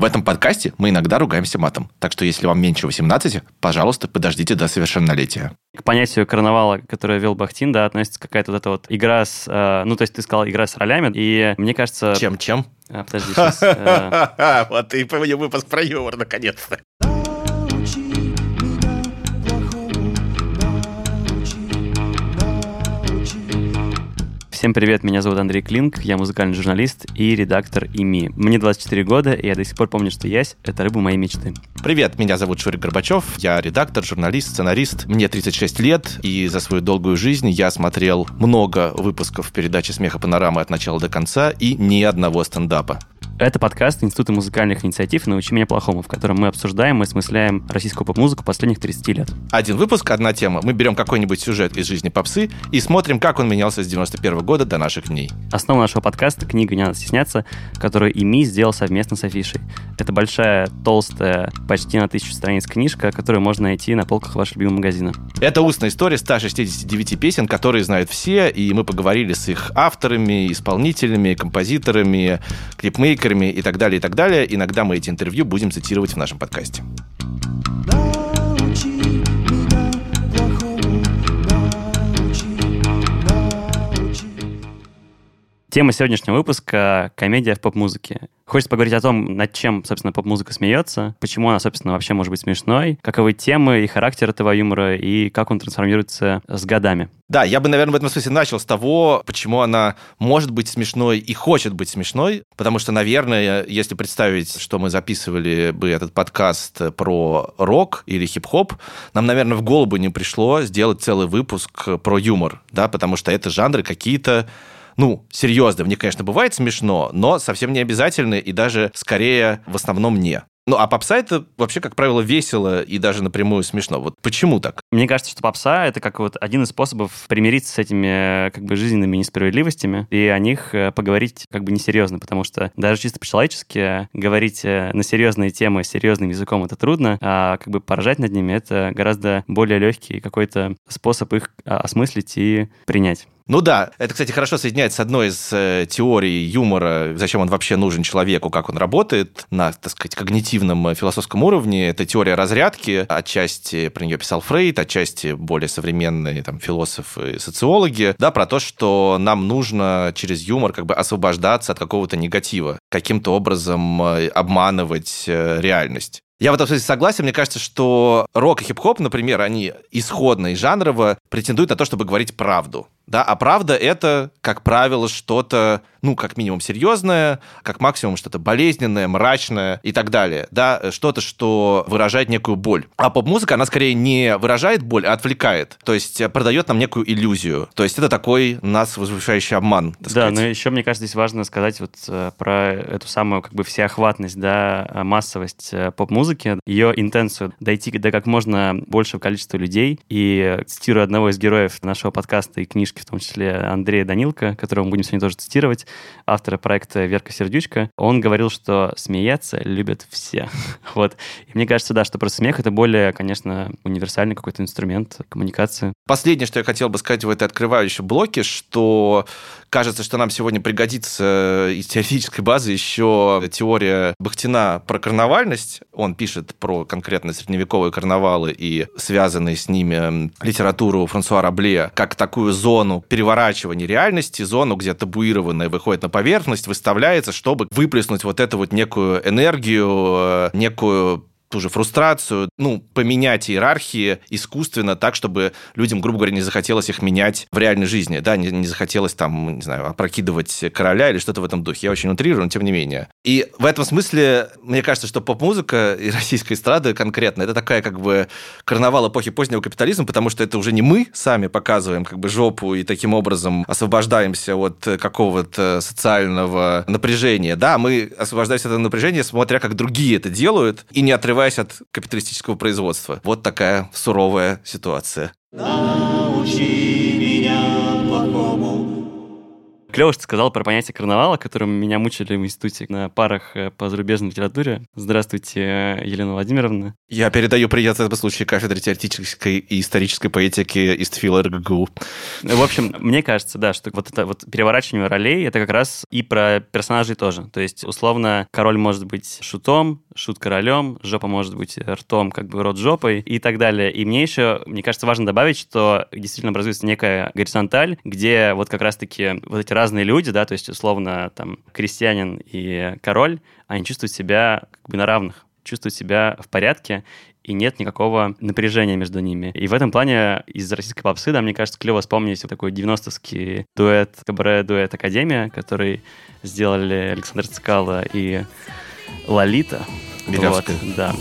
В этом подкасте мы иногда ругаемся матом. Так что если вам меньше 18, пожалуйста, подождите до совершеннолетия. К понятию карнавала, которое вел Бахтин, да, относится какая-то вот эта вот игра с... э, ну, то есть ты сказал игра с ролями, и мне кажется... Чем-чем? А, подожди, сейчас... э, Вот и выпуск про юмор, наконец-то. Всем привет, меня зовут Андрей Клинк, я музыкальный журналист и редактор ИМИ. Мне 24 года, и я до сих пор помню, что ясь — это рыба моей мечты. Привет, меня зовут Шурик Горбачев, я редактор, журналист, сценарист. Мне 36 лет, и за свою долгую жизнь я смотрел много выпусков передачи «Смеха панорамы» от начала до конца и ни одного стендапа. Это подкаст Института музыкальных инициатив «Научи меня плохому», в котором мы обсуждаем и осмысляем российскую поп-музыку последних 30 лет. Один выпуск, одна тема. Мы берем какой-нибудь сюжет из жизни попсы и смотрим, как он менялся с 91 года до наших дней. Основа нашего подкаста — книга «Не надо стесняться», которую ИМИ сделал совместно с Афишей. Это большая, толстая, почти на тысячу страниц книжка, которую можно найти на полках вашего любимого магазина. Это устная история 169 песен, которые знают все, и мы поговорили с их авторами, исполнителями, композиторами, клипмейкерами и так далее, и так далее. Иногда мы эти интервью будем цитировать в нашем подкасте. Научи Тема сегодняшнего выпуска — комедия в поп-музыке. Хочется поговорить о том, над чем, собственно, поп-музыка смеется, почему она, собственно, вообще может быть смешной, каковы темы и характер этого юмора, и как он трансформируется с годами. Да, я бы, наверное, в этом смысле начал с того, почему она может быть смешной и хочет быть смешной, потому что, наверное, если представить, что мы записывали бы этот подкаст про рок или хип-хоп, нам, наверное, в голову не пришло сделать целый выпуск про юмор, да, потому что это жанры какие-то ну, серьезно, в них, конечно, бывает смешно, но совсем не обязательно и даже скорее в основном не. Ну, а попса это вообще, как правило, весело и даже напрямую смешно. Вот почему так? Мне кажется, что попса — это как вот один из способов примириться с этими э, как бы жизненными несправедливостями и о них э, поговорить как бы несерьезно, потому что даже чисто по-человечески говорить э, на серьезные темы серьезным языком — это трудно, а как бы поражать над ними — это гораздо более легкий какой-то способ их а, осмыслить и принять. Ну да, это, кстати, хорошо соединяется с одной из э, теорий юмора, зачем он вообще нужен человеку, как он работает на, так сказать, когнитивном э, философском уровне. Это теория разрядки. Отчасти про нее писал Фрейд, отчасти более современные там, философы и социологи. Да, про то, что нам нужно через юмор как бы освобождаться от какого-то негатива, каким-то образом э, обманывать реальность. Я в этом смысле согласен. Мне кажется, что рок и хип-хоп, например, они исходно и жанрово претендуют на то, чтобы говорить правду. Да, а правда это, как правило, что-то, ну, как минимум серьезное, как максимум что-то болезненное, мрачное и так далее. Да, что-то, что выражает некую боль. А поп-музыка, она скорее не выражает боль, а отвлекает. То есть продает нам некую иллюзию. То есть это такой нас возвышающий обман. Да, сказать. но еще, мне кажется, здесь важно сказать вот э, про эту самую как бы всеохватность, да, э, массовость э, поп-музыки, ее интенцию дойти до как можно большего количества людей. И цитирую одного из героев нашего подкаста и книжки, в том числе Андрея Данилка, которого мы будем сегодня тоже цитировать, автора проекта «Верка Сердючка», он говорил, что смеяться любят все. вот. И мне кажется, да, что просто смех — это более, конечно, универсальный какой-то инструмент коммуникации. Последнее, что я хотел бы сказать в этой открывающей блоке, что кажется, что нам сегодня пригодится из теоретической базы еще теория Бахтина про карнавальность. Он пишет про конкретно средневековые карнавалы и связанные с ними литературу Франсуа Рабле как такую зону переворачивания реальности, зону, где табуированное выходит на поверхность, выставляется, чтобы выплеснуть вот эту вот некую энергию, э, некую ту же фрустрацию, ну, поменять иерархии искусственно так, чтобы людям, грубо говоря, не захотелось их менять в реальной жизни, да, не, не захотелось там, не знаю, опрокидывать короля или что-то в этом духе. Я очень утрирую, но тем не менее. И в этом смысле, мне кажется, что поп-музыка и российская эстрада конкретно, это такая как бы карнавал эпохи позднего капитализма, потому что это уже не мы сами показываем как бы жопу и таким образом освобождаемся от какого-то социального напряжения. Да, мы освобождаемся от этого напряжения, смотря как другие это делают, и не отрываясь от капиталистического производства. Вот такая суровая ситуация. Научи Клево, что ты сказал про понятие карнавала, которым меня мучили в институте на парах э, по зарубежной литературе. Здравствуйте, э, Елена Владимировна. Я передаю привет в этом случае кафедре теоретической и исторической поэтики ИСТФИЛ РГГУ. В общем, мне кажется, да, что вот это вот переворачивание ролей, это как раз и про персонажей тоже. То есть, условно, король может быть шутом, шут королем, жопа может быть ртом, как бы рот жопой и так далее. И мне еще, мне кажется, важно добавить, что действительно образуется некая горизонталь, где вот как раз-таки вот эти разные люди, да, то есть, условно, там, крестьянин и король, они чувствуют себя как бы на равных, чувствуют себя в порядке, и нет никакого напряжения между ними. И в этом плане из российской попсы, да, мне кажется, клево вспомнить вот такой 90-ский дуэт, кабаре-дуэт «Академия», который сделали Александр Цикало и Лолита. Белявская. Вот, да.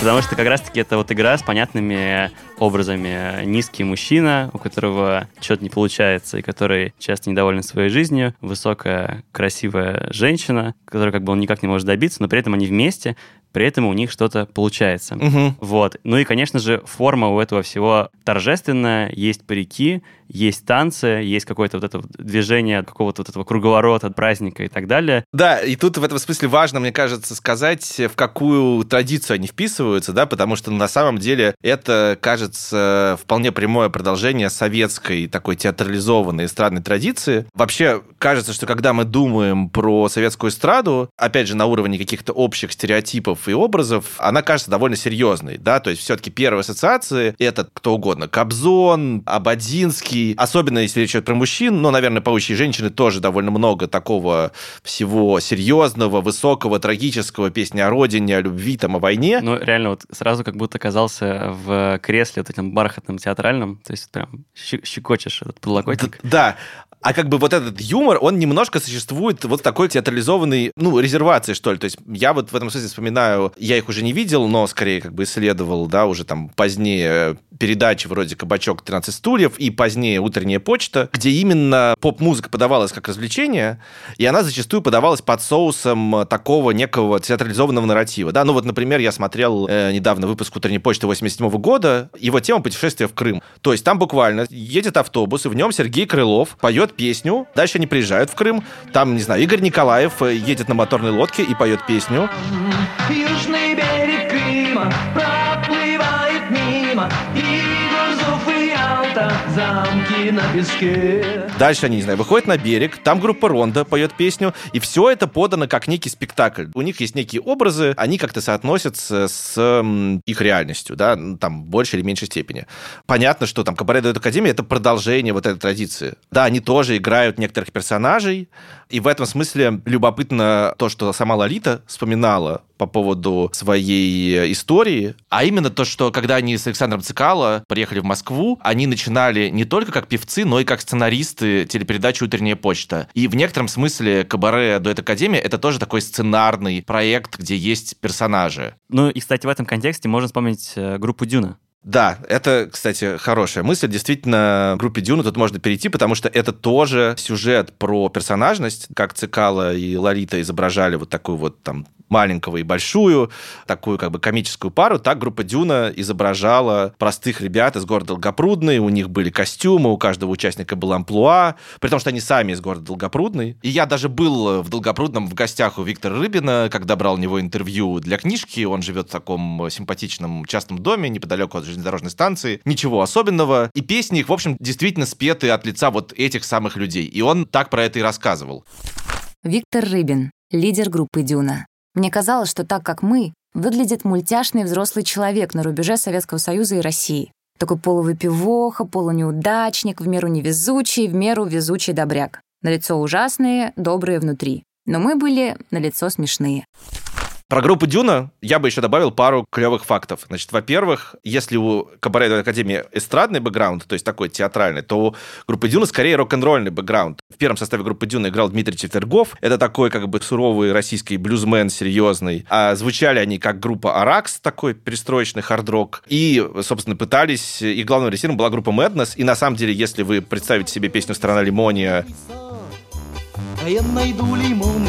Потому что как раз-таки это вот игра с понятными образами. Низкий мужчина, у которого что-то не получается, и который часто недоволен своей жизнью. Высокая, красивая женщина, которой как бы он никак не может добиться, но при этом они вместе, при этом у них что-то получается. Мгм. Вот. Ну и, конечно же, форма у этого всего торжественная. Есть парики, есть танцы, есть какое-то вот это вот движение какого-то вот этого круговорота, праздника и так далее. Да, и тут в этом смысле важно, мне кажется, сказать, в какую традицию они вписываются, да, потому что на самом деле это, кажется, вполне прямое продолжение советской такой театрализованной эстрадной традиции. Вообще, кажется, что когда мы думаем про советскую эстраду, опять же, на уровне каких-то общих стереотипов и образов, она кажется довольно серьезной, да, то есть все-таки первые ассоциации — это кто угодно, Кобзон, Абадинский, особенно если речь идет про мужчин, но, наверное, паучьи женщины тоже довольно много такого всего серьезного, высокого, трагического, песни о родине, о любви, там, о войне. Ну, реально, вот сразу как будто оказался в кресле вот этим бархатным театральным, то есть прям щекочешь этот подлокотник. Да. А как бы вот этот юмор, он немножко существует вот такой театрализованной, ну, резервации, что ли. То есть я вот в этом смысле вспоминаю, я их уже не видел, но скорее как бы исследовал, да, уже там позднее передачи вроде «Кабачок 13 стульев» и позднее «Утренняя почта», где именно поп-музыка подавалась как развлечение, и она зачастую подавалась под соусом такого некого театрализованного нарратива, да. Ну вот, например, я смотрел э, недавно выпуск «Утренней почты» 87 года, его тема «Путешествие в Крым». То есть там буквально едет автобус, и в нем Сергей Крылов поет песню, дальше они приезжают в Крым, там, не знаю, Игорь Николаев э, едет на моторной лодке и поет песню. Южный берег замки на песке Дальше они, не знаю, выходят на берег, там группа Ронда поет песню, и все это подано как некий спектакль. У них есть некие образы, они как-то соотносятся с их реальностью, да, там, в большей или меньшей степени. Понятно, что там Кабаре Дуэт Академия — это продолжение вот этой традиции. Да, они тоже играют некоторых персонажей, и в этом смысле любопытно то, что сама Лолита вспоминала по поводу своей истории, а именно то, что когда они с Александром Цикало приехали в Москву, они начинали не только как певцы, но и как сценаристы телепередачи «Утренняя почта». И в некотором смысле «Кабаре Дуэт Академия» — это тоже такой сценарный проект, где есть персонажи. Ну и, кстати, в этом контексте можно вспомнить э, группу Дюна. Да, это, кстати, хорошая мысль. Действительно, в группе Дюна тут можно перейти, потому что это тоже сюжет про персонажность, как Цикало и Ларита изображали вот такую вот там маленького и большую, такую как бы комическую пару, так группа Дюна изображала простых ребят из города Долгопрудный, у них были костюмы, у каждого участника был амплуа, при том, что они сами из города Долгопрудный. И я даже был в Долгопрудном в гостях у Виктора Рыбина, когда брал у него интервью для книжки, он живет в таком симпатичном частном доме неподалеку от железнодорожной станции, ничего особенного. И песни их, в общем, действительно спеты от лица вот этих самых людей. И он так про это и рассказывал. Виктор Рыбин, лидер группы «Дюна». Мне казалось, что так как мы, выглядит мультяшный взрослый человек на рубеже Советского Союза и России. Такой полувыпивоха, полунеудачник, в меру невезучий, в меру везучий добряк. На лицо ужасные, добрые внутри. Но мы были на лицо смешные. Про группу Дюна я бы еще добавил пару клевых фактов. Значит, во-первых, если у Кабаре Академии эстрадный бэкграунд, то есть такой театральный, то у группы Дюна скорее рок-н-ролльный бэкграунд. В первом составе группы Дюна играл Дмитрий Четвергов. Это такой как бы суровый российский блюзмен серьезный. А звучали они как группа Аракс, такой перестроечный хард-рок. И, собственно, пытались... И главным режиссером была группа Madness. И на самом деле, если вы представите себе песню «Страна лимония», А я найду лимон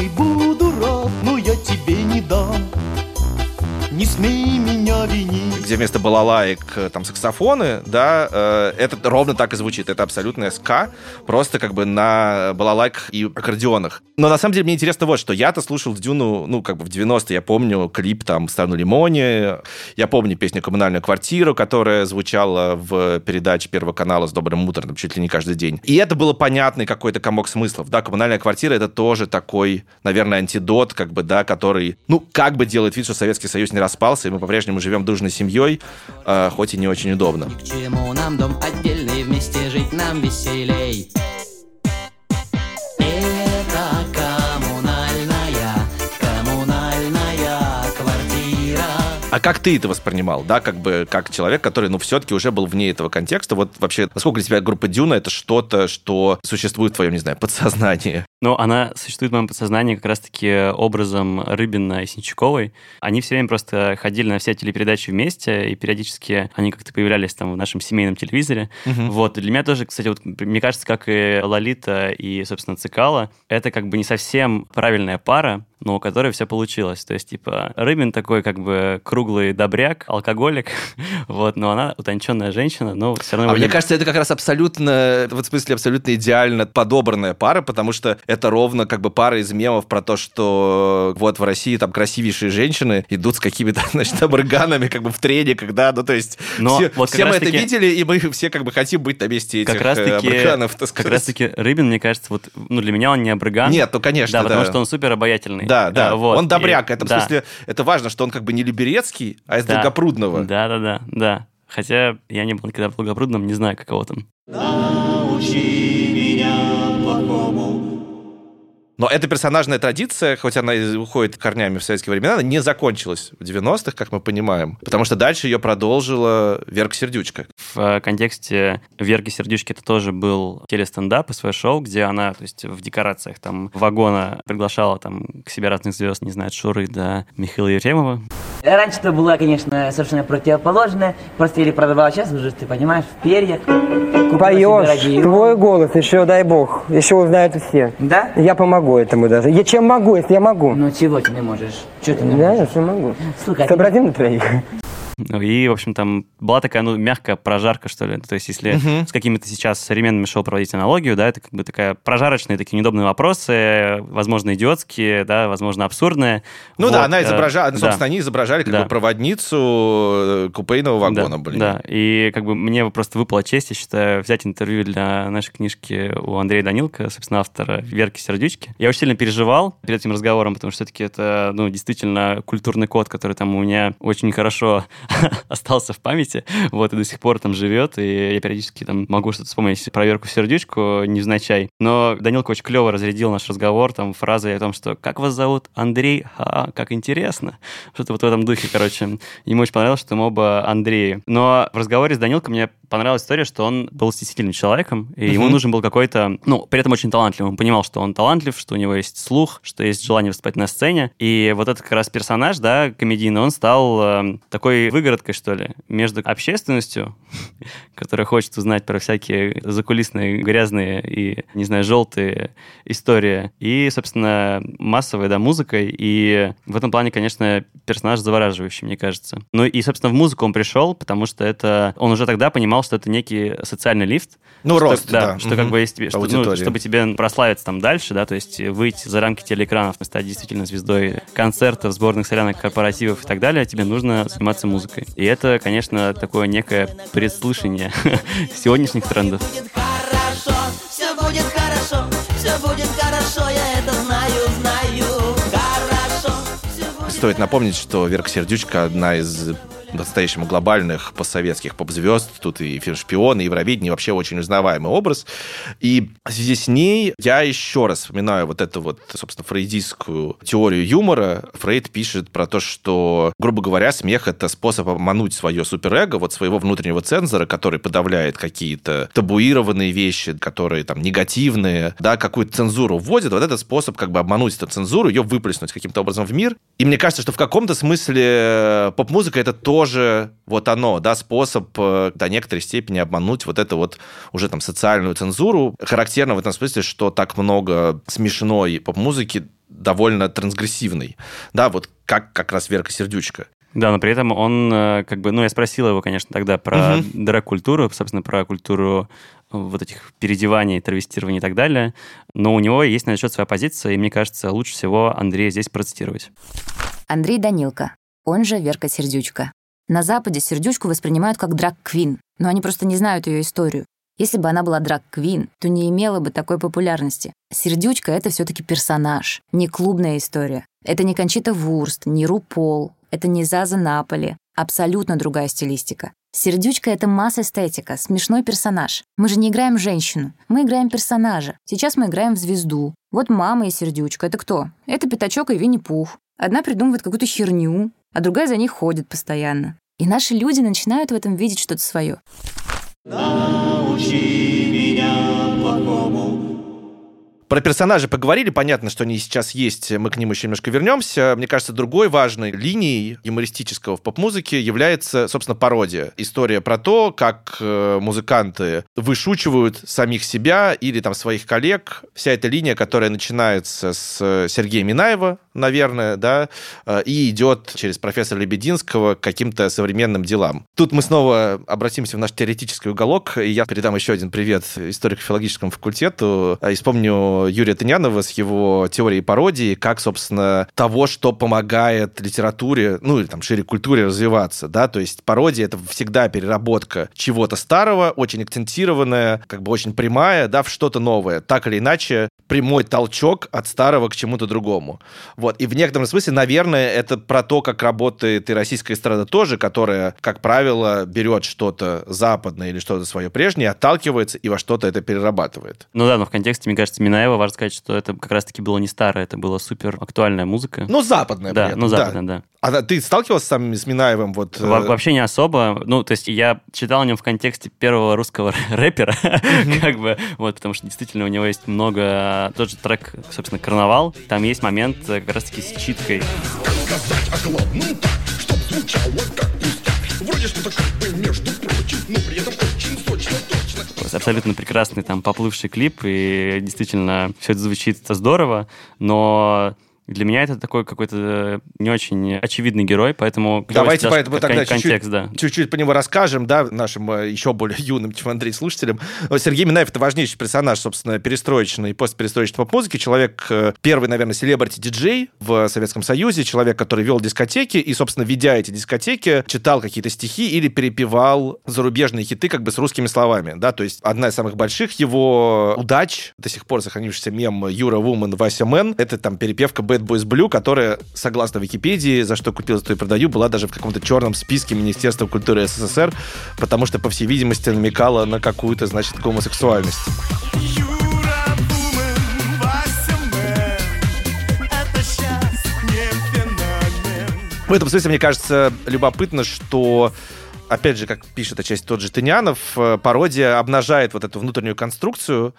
рад, но я тебе не дам не смей меня винить. где вместо балалаек э, там саксофоны, да, э, это ровно так и звучит. Это абсолютно СК, просто как бы на балалайках и аккордеонах. Но на самом деле мне интересно вот что. Я-то слушал Дюну, ну, как бы в 90-е, я помню клип там «Страну лимоне», я помню песню «Коммунальную квартиру», которая звучала в передаче Первого канала с добрым утром чуть ли не каждый день. И это было понятный какой-то комок смыслов. Да, «Коммунальная квартира» — это тоже такой, наверное, антидот, как бы, да, который, ну, как бы делает вид, что Советский Союз не распался, и мы по-прежнему живем дружной семьей, э, хоть и не очень удобно. К чему нам дом отдельный, вместе жить нам веселей. А как ты это воспринимал, да, как бы, как человек, который, ну, все-таки уже был вне этого контекста, вот вообще, насколько для тебя группа Дюна это что-то, что существует в твоем, не знаю, подсознании? Но она существует в моем подсознании как раз-таки образом Рыбина и Синчаковой. Они все время просто ходили на все телепередачи вместе, и периодически они как-то появлялись там в нашем семейном телевизоре. Вот. И для меня тоже, кстати, вот, мне кажется, как и Лолита и, собственно, Цикала, это как бы не совсем правильная пара, но у которой все получилось. То есть, типа, Рыбин такой как бы круглый добряк, алкоголик, вот, но она утонченная женщина, но все равно... А мне не- кажется, это как раз абсолютно, вот в смысле, абсолютно идеально подобранная пара, потому что это ровно как бы пара из мемов про то, что вот в России там красивейшие женщины идут с какими-то, значит, аборганами как бы в трениках, да, ну то есть Но все, вот как все мы это раз-таки- видели, и мы все как бы хотим быть на месте этих как раз таки, аборганов, так как сказать. раз таки Рыбин, мне кажется, вот, ну, для меня он не абрыган. Нет, ну, конечно, Да, потому да. что он супер обаятельный. Да, да, вот. он добряк. И- это, в да, смысле, это важно, что он как бы не Люберецкий, а из да. Долгопрудного. Да, да, да, да. Хотя я не был никогда в Долгопрудном, не знаю, каково там. Научи Но эта персонажная традиция, хоть она и уходит корнями в советские времена, она не закончилась в 90-х, как мы понимаем. Потому что дальше ее продолжила Верка Сердючка. В э, контексте Верки Сердючки это тоже был телестендап и свое шоу, где она, то есть в декорациях там вагона приглашала там к себе разных звезд, не знаю, от Шуры до Михаила Ефремова. Раньше это была, конечно, совершенно противоположная. Просто или продавала, сейчас уже, ты понимаешь, в перьях. Поешь, твой голос, еще дай бог, еще узнают все. Да? Я помогу этому даже. Я чем могу, если я могу. Ну чего ты не можешь? Чего ты не Да, я можешь? все могу. Слушай, а Сообразим на троих. И, в общем, там была такая, ну, мягкая прожарка, что ли. То есть, если с какими-то сейчас современными шоу проводить аналогию, да, это как бы такая прожарочные, такие неудобные вопросы, возможно, идиотские, да, возможно, абсурдные. Ну Вот, да, она э, изображала, да. собственно, они изображали как Да. бы проводницу э, купейного вагона, да, блин. Да, и как бы мне просто выпала честь, я считаю, взять интервью для нашей книжки у Андрея Данилка, собственно, автора «Верки Сердючки». Я очень сильно переживал перед этим разговором, потому что все-таки это, ну, действительно культурный код, который там у меня очень хорошо остался в памяти, вот, и до сих пор там живет, и я периодически там могу что-то вспомнить про Верку Сердючку невзначай. Но Данилка очень клево разрядил наш разговор там фразой о том, что «Как вас зовут? Андрей? А, как интересно!» Что-то вот в этом духе, короче. Ему очень понравилось, что мы оба Андреи. Но в разговоре с Данилкой мне понравилась история, что он был стеснительным человеком, и ему нужен был какой-то, ну, при этом очень талантливый. Он понимал, что он талантлив, что у него есть слух, что есть желание выступать на сцене. И вот этот как раз персонаж, да, комедийный, он стал э, такой выгородкой, что ли, между общественностью, которая хочет узнать про всякие закулисные, грязные и, не знаю, желтые истории, и, собственно, массовой, да, музыкой. И в этом плане, конечно, персонаж завораживающий, мне кажется. Ну и, собственно, в музыку он пришел, потому что это... Он уже тогда понимал, что это некий социальный лифт. Ну, Что- рост, да. Что как Мгм. бы есть что, ну, чтобы тебе прославиться там дальше, да, то есть выйти за рамки телеэкранов, стать действительно звездой концертов, сборных солянок, корпоративов и так далее, тебе нужно заниматься музыкой. И это, конечно, такое некое предслышание сегодняшних трендов. Будет хорошо, все будет хорошо, все будет хорошо, я это знаю, знаю. Хорошо, все будет Стоит напомнить, что Верка Сердючка одна из по-настоящему глобальных постсоветских поп-звезд. Тут и фильм «Шпион», и Евровидение, вообще очень узнаваемый образ. И в связи с ней я еще раз вспоминаю вот эту вот, собственно, фрейдистскую теорию юмора. Фрейд пишет про то, что, грубо говоря, смех — это способ обмануть свое суперэго, вот своего внутреннего цензора, который подавляет какие-то табуированные вещи, которые там негативные, да, какую-то цензуру вводит. Вот это способ как бы обмануть эту цензуру, ее выплеснуть каким-то образом в мир. И мне кажется, что в каком-то смысле э, поп-музыка это тоже вот оно, да, способ э, до некоторой степени обмануть вот эту вот уже там социальную цензуру. Характерно в этом смысле, что так много смешной поп-музыки довольно трансгрессивной. Да, вот как как раз Верка Сердючка. Да, но при этом он, э, как бы, ну, я спросил его, конечно, тогда про Мгм. драг-культуру, собственно, про культуру э, вот этих переодеваний, травестирований и так далее. Но у него есть на этот счет своя позиция, и мне кажется, лучше всего Андрея здесь процитировать. Андрей Данилко, он же Верка Сердючка. На Западе Сердючку воспринимают как драг-квин, но они просто не знают ее историю. Если бы она была драг-квин, то не имела бы такой популярности. Сердючка — это все таки персонаж, не клубная история. Это не Кончита Вурст, не Рупол, это не Заза Наполи. Абсолютно другая стилистика. Сердючка — это масс-эстетика, смешной персонаж. Мы же не играем женщину, мы играем персонажа. Сейчас мы играем в звезду. Вот мама и Сердючка — это кто? Это Пятачок и Винни-Пух. Одна придумывает какую-то херню, а другая за ней ходит постоянно. И наши люди начинают в этом видеть что-то свое. Научи Про персонажей поговорили, понятно, что они сейчас есть, мы к ним еще немножко вернемся. Мне кажется, другой важной линией юмористического в поп-музыке является, собственно, пародия. История про то, как э, музыканты вышучивают самих себя или там своих коллег. Вся эта линия, которая начинается с Сергея Минаева, наверное, да, э, и идет через профессора Лебединского к каким-то современным делам. Тут мы снова обратимся в наш теоретический уголок, и я передам еще один привет историко-филологическому факультету, и вспомню Юрия Тынянова с его теорией пародии, как, собственно, того, что помогает литературе, ну, или там шире культуре развиваться, да, то есть пародия — это всегда переработка чего-то старого, очень акцентированная, как бы очень прямая, да, в что-то новое. Так или иначе, прямой толчок от старого к чему-то другому. Вот. И в некотором смысле, наверное, это про то, как работает и российская эстрада тоже, которая, как правило, берет что-то западное или что-то свое прежнее, отталкивается и во что-то это перерабатывает. Ну да, но в контексте, мне кажется, Минаева важно сказать, что это как раз-таки было не старое, это была супер актуальная музыка. Ну, западная да, ну да. западная, да. А ты сталкивался сам с Минаевым? Вот, э, Во- Вообще не особо. Ну, то есть я читал о нем в контексте первого русского рэпера, как бы, вот, потому что действительно у него есть много... Тот же трек, собственно, «Карнавал», там есть момент э, как раз-таки с читкой. Абсолютно прекрасный там поплывший клип, и действительно все это звучит здорово, но для меня это такой какой-то не очень очевидный герой, поэтому... Давайте поэтому тогда контекст, чуть-чуть, да. чуть-чуть по нему расскажем, да, нашим э, еще более юным, чем Андрей, слушателям. Сергей Минаев — это важнейший персонаж, собственно, перестроечной и постперестроечной поп-музыки. Человек, э, первый, наверное, селебрити-диджей в Советском Союзе, человек, который вел дискотеки и, собственно, ведя эти дискотеки, читал какие-то стихи или перепевал зарубежные хиты как бы с русскими словами, да, то есть одна из самых больших его удач, до сих пор сохранившийся мем Юра woman, Вася man, это там перепевка Bad Boys Blue, которая, согласно Википедии, за что купил, то и продаю, была даже в каком-то черном списке Министерства культуры СССР, потому что, по всей видимости, намекала на какую-то, значит, гомосексуальность. В этом смысле, мне кажется, любопытно, что опять же, как пишет отчасти тот же Тынянов, э, пародия обнажает вот эту внутреннюю конструкцию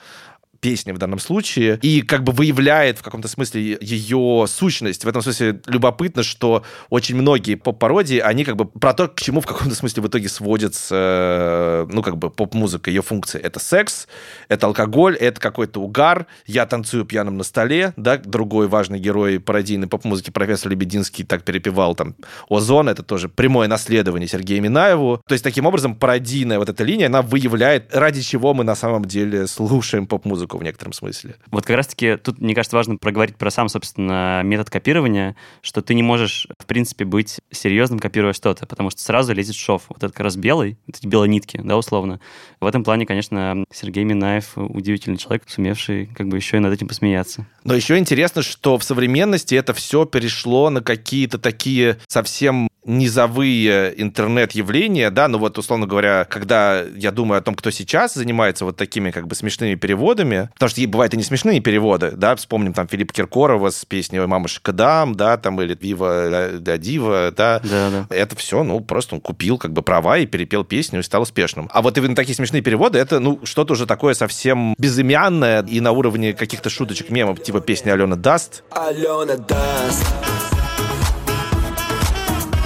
песни в данном случае, и как бы выявляет в каком-то смысле ее сущность. В этом смысле любопытно, что очень многие поп-пародии, они как бы про то, к чему в каком-то смысле в итоге сводится, э, ну, как бы поп-музыка, ее функция. Это секс, это алкоголь, это какой-то угар, я танцую пьяным на столе, да, другой важный герой пародийной поп-музыки, профессор Лебединский, так перепевал там Озон, это тоже прямое наследование Сергею Минаеву. То есть, таким образом, пародийная вот эта линия, она выявляет, ради чего мы на самом деле слушаем поп-музыку в некотором смысле. Вот как раз-таки тут, мне кажется, важно проговорить про сам, собственно, метод копирования, что ты не можешь, в принципе, быть серьезным, копируя что-то, потому что сразу лезет шов. Вот это как раз белый, вот эти белые нитки, да, условно. В этом плане, конечно, Сергей Минаев удивительный человек, сумевший как бы еще и над этим посмеяться. Но еще интересно, что в современности это все перешло на какие-то такие совсем низовые интернет-явления, да, ну вот, условно говоря, когда я думаю о том, кто сейчас занимается вот такими как бы смешными переводами, потому что бывают и не смешные переводы, да, вспомним там Филиппа Киркорова с песней «Мама Шикадам», да, там, или «Вива ля Дива», да, Да, да. это все, ну, просто он купил как бы права и перепел песню и стал успешным. А вот именно такие смешные переводы, это, ну, что-то уже такое совсем безымянное и на уровне каких-то шуточек мемов, типа песни Алена Даст, Алена даст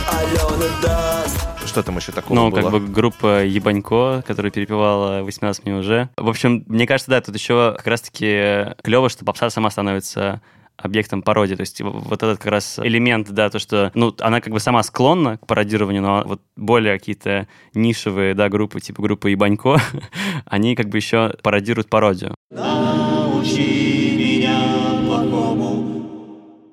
Алена даст что там еще такого Ну, было? как бы группа Ебанько, которая перепевала 18 мне уже. В общем, мне кажется, да, тут еще как раз-таки клево, что попса сама становится объектом пародии. То есть вот этот как раз элемент, да, то, что, ну, она как бы сама склонна к пародированию, но вот более какие-то нишевые, да, группы, типа группы Ебанько, они как бы еще пародируют пародию. Научи.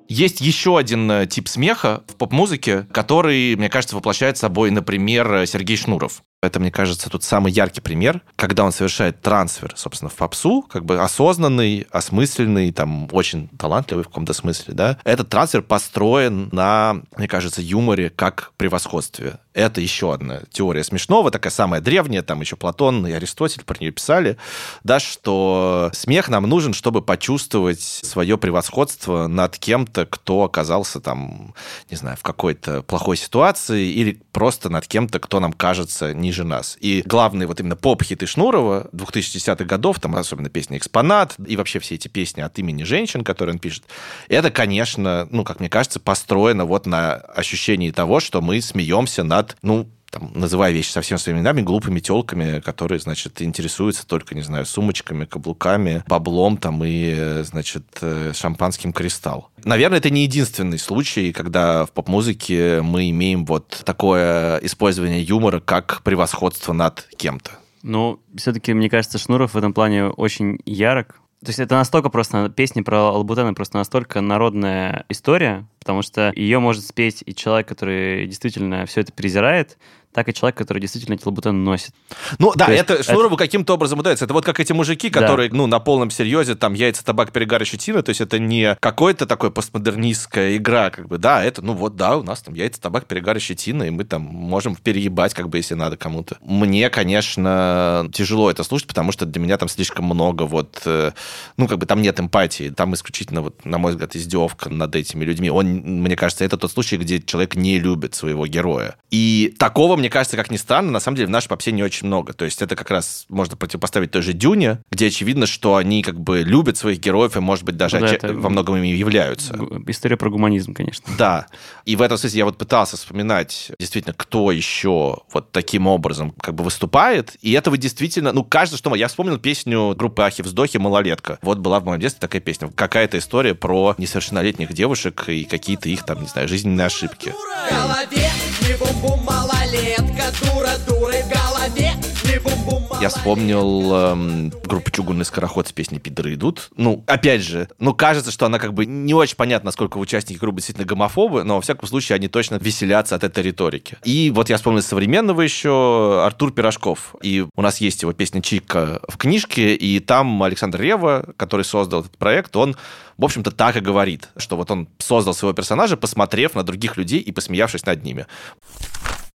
Есть еще один э, тип смеха в поп-музыке, который, мне кажется, воплощает собой, например, Сергей Шнуров. Это, мне кажется, тут самый яркий пример, когда он совершает трансфер, собственно, в попсу, как бы осознанный, осмысленный, там, очень талантливый в каком-то смысле, да. Этот трансфер построен на, мне кажется, юморе как превосходстве. Это еще одна теория смешного, такая самая древняя, там еще Платон и Аристотель про нее писали, да, что смех нам нужен, чтобы почувствовать свое превосходство над кем-то, кто оказался там, не знаю, в какой-то плохой ситуации, или просто над кем-то, кто нам кажется ниже нас. И главные вот именно поп-хиты Шнурова 2010-х годов, там особенно песня «Экспонат», и вообще все эти песни от имени женщин, которые он пишет, это, конечно, ну, как мне кажется, построено вот на ощущении того, что мы смеемся над ну, там, называя вещи совсем своими именами, глупыми телками, которые, значит, интересуются только, не знаю, сумочками, каблуками, баблом там и, значит, э, шампанским кристалл. Наверное, это не единственный случай, когда в поп-музыке мы имеем вот такое использование юмора как превосходство над кем-то. Ну, все-таки, мне кажется, Шнуров в этом плане очень ярок. То есть это настолько просто, песни про Албутена просто настолько народная история, потому что ее может спеть и человек, который действительно все это презирает, так и человек, который действительно эти лабутены носит. Ну да, есть, это Шнурову это... каким-то образом удается. Это вот как эти мужики, которые, да. ну, на полном серьезе, там, яйца, табак, перегар щетина, то есть это не какой-то такой постмодернистская игра, как бы, да, это, ну вот, да, у нас там яйца, табак, перегар щетина, и мы там можем переебать, как бы, если надо кому-то. Мне, конечно, тяжело это слушать, потому что для меня там слишком много вот, э, ну, как бы там нет эмпатии, там исключительно, вот, на мой взгляд, издевка над этими людьми. Он, мне кажется, это тот случай, где человек не любит своего героя. И такого, мне кажется, как ни странно, на самом деле в нашей попсе не очень много. То есть это как раз можно противопоставить той же Дюне, где очевидно, что они как бы любят своих героев и, может быть, даже Ну да, оче- это во многом ими являются. История про гуманизм, конечно. Да. И в этом смысле я вот пытался вспоминать действительно, кто еще вот таким образом как бы выступает. И этого действительно, ну, кажется, что... Я вспомнил песню группы Ахи Вздохи «Малолетка». Вот была в моем детстве такая песня. Какая-то история про несовершеннолетних девушек и какие-то их там, не знаю, жизненные ошибки. В голове не бум-бум малолетка, дура, дуры в голове. Не бум-бум Я вспомнил эм, группу «Чугунный скороход» с песней «Пидоры идут». Ну, опять же, ну, кажется, что она как бы не очень понятно, насколько участники группы действительно гомофобы, но, во всяком случае, они точно веселятся от этой риторики. И вот я вспомнил современного еще Артур Пирожков. И у нас есть его песня «Чика» в книжке, и там Александр Рева, который создал этот проект, он в общем-то, так и говорит, что вот он создал своего персонажа, посмотрев на других людей и посмеявшись над ними.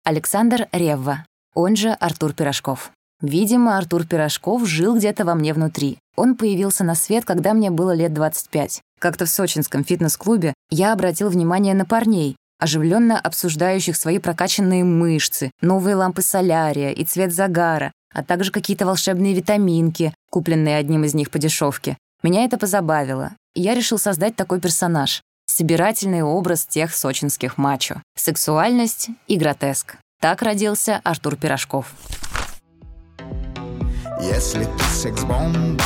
Александр Ревва, он же Артур Пирожков. Видимо, Артур Пирожков жил где-то во мне внутри. Он появился на свет, когда мне было лет 25. Как-то в сочинском фитнес-клубе я обратил внимание на парней, оживленно обсуждающих свои прокачанные мышцы, новые лампы солярия и цвет загара, а также какие-то волшебные витаминки, купленные одним из них по дешевке. Меня это позабавило, и я решил создать такой персонаж. Собирательный образ тех сочинских мачо. Сексуальность и гротеск. Так родился Артур Пирожков. Если ты секс-бомба,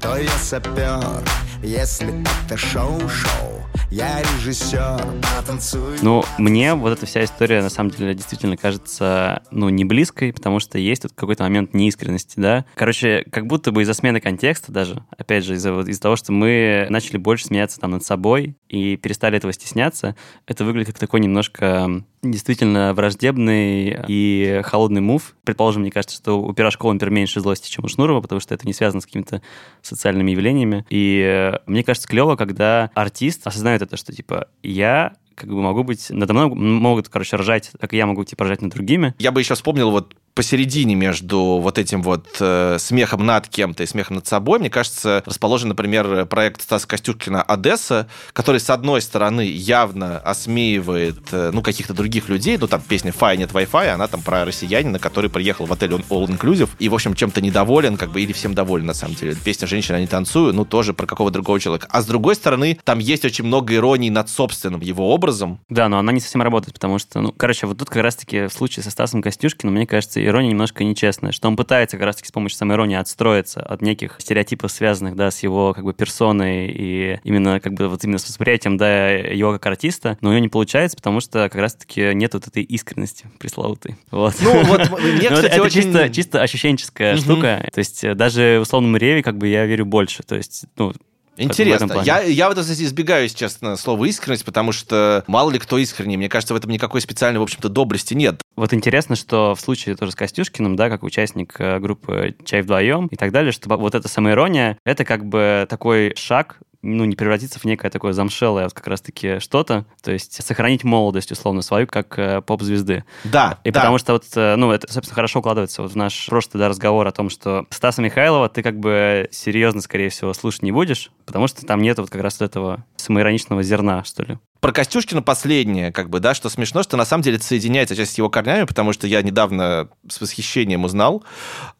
то я сапер. Если это шоу-шоу, я режиссер. Потанцуй. Ну, мне вот эта вся история, на самом деле, действительно кажется, ну, не близкой, потому что есть тут какой-то момент неискренности, да. Короче, как будто бы из-за смены контекста даже, опять же, из-за из того, что мы начали больше смеяться там над собой и перестали этого стесняться, это выглядит как такой немножко действительно враждебный и холодный мув. Предположим, мне кажется, что у Пирожкова, например, меньше злости, чем у Шнурова, потому что это не связано с какими-то социальными явлениями. И э, мне кажется, клево, когда артист осознает это, что, типа, я как бы могу быть... Надо мной могут, короче, ржать, как я могу, типа, ржать над другими. Я бы еще вспомнил вот посередине между вот этим вот э, смехом над кем-то и смехом над собой, мне кажется, расположен, например, проект Стаса Костюшкина «Одесса», который, с одной стороны, явно осмеивает, э, ну, каких-то других людей, ну, там песня «Фай, нет Wi-Fi», она там про россиянина, который приехал в отель All Inclusive и, в общем, чем-то недоволен, как бы, или всем доволен, на самом деле. Песня «Женщина, не танцую», ну, тоже про какого другого человека. А с другой стороны, там есть очень много иронии над собственным его образом. Да, но она не совсем работает, потому что, ну, короче, вот тут как раз-таки в случае со Стасом Костюшкиным, мне кажется, ирония немножко нечестная, что он пытается как раз-таки с помощью самой иронии отстроиться от неких стереотипов, связанных, да, с его как бы персоной и именно как бы вот именно с восприятием, да, его как артиста, но у него не получается, потому что как раз-таки нет вот этой искренности пресловутой. Вот. Ну, вот мне, Ну, кстати, это очень... чисто, чисто ощущенческая Мгм. штука. То есть э, даже условному Реве как бы я верю больше. То есть, ну, в Интересно. Я, я в этом смысле избегаю, если честно, слова искренность, потому что мало ли кто искренний. Мне кажется, в этом никакой специальной, в общем-то, доблести нет. Вот интересно, что в случае тоже с Костюшкиным, да, как участник э, группы «Чай вдвоем» и так далее, что вот эта самоирония, это как бы такой шаг ну, не превратиться в некое такое замшелое вот как раз-таки что-то, то есть сохранить молодость, условно, свою, как э, поп-звезды. Да, И да. потому что вот, э, ну, это, собственно, хорошо укладывается вот в наш прошлый да, разговор о том, что Стаса Михайлова ты как бы серьезно, скорее всего, слушать не будешь, потому что там нет вот как раз вот этого самоироничного зерна, что ли. Про Костюшкина последнее, как бы, да, что смешно, что на самом деле это соединяется часть с его корнями, потому что я недавно с восхищением узнал